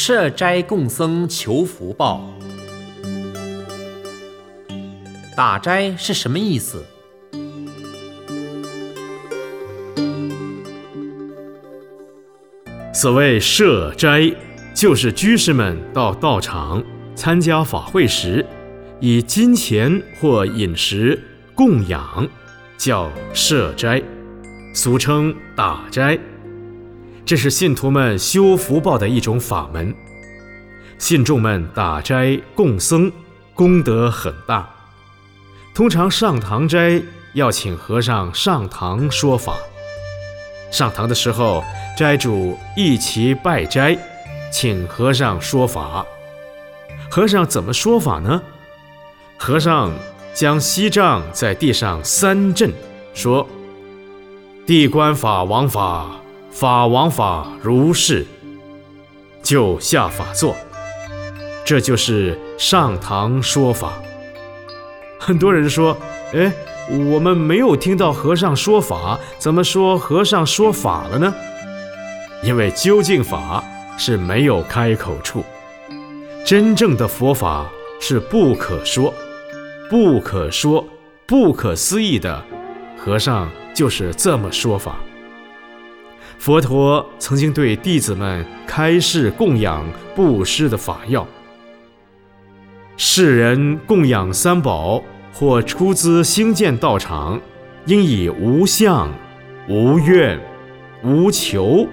设斋供僧求福报。打斋是什么意思？所谓设斋，就是居士们到道场参加法会时，以金钱或饮食供养，叫设斋，俗称打斋。这是信徒们修福报的一种法门。信众们打斋供僧，功德很大。通常上堂斋要请和尚上堂说法。上堂的时候，斋主一齐拜斋，请和尚说法。和尚怎么说法呢？和尚将锡杖在地上三震，说：“地官法王法。”法王法如是，就下法座，这就是上堂说法。很多人说：“哎，我们没有听到和尚说法，怎么说和尚说法了呢？”因为究竟法是没有开口处，真正的佛法是不可说、不可说、不可思议的。和尚就是这么说法。佛陀曾经对弟子们开示供养布施的法要：世人供养三宝或出资兴建道场，应以无相、无愿、无求、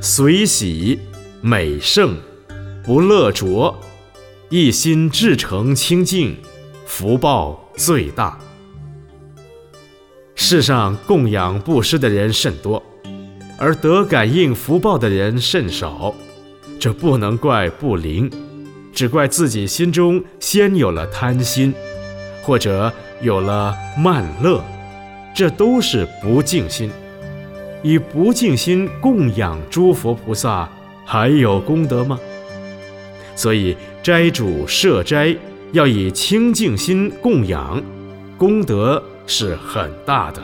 随喜、美胜、不乐着，一心至诚清净，福报最大。世上供养布施的人甚多。而得感应福报的人甚少，这不能怪不灵，只怪自己心中先有了贪心，或者有了慢乐，这都是不净心。以不净心供养诸佛菩萨，还有功德吗？所以斋主设斋要以清净心供养，功德是很大的。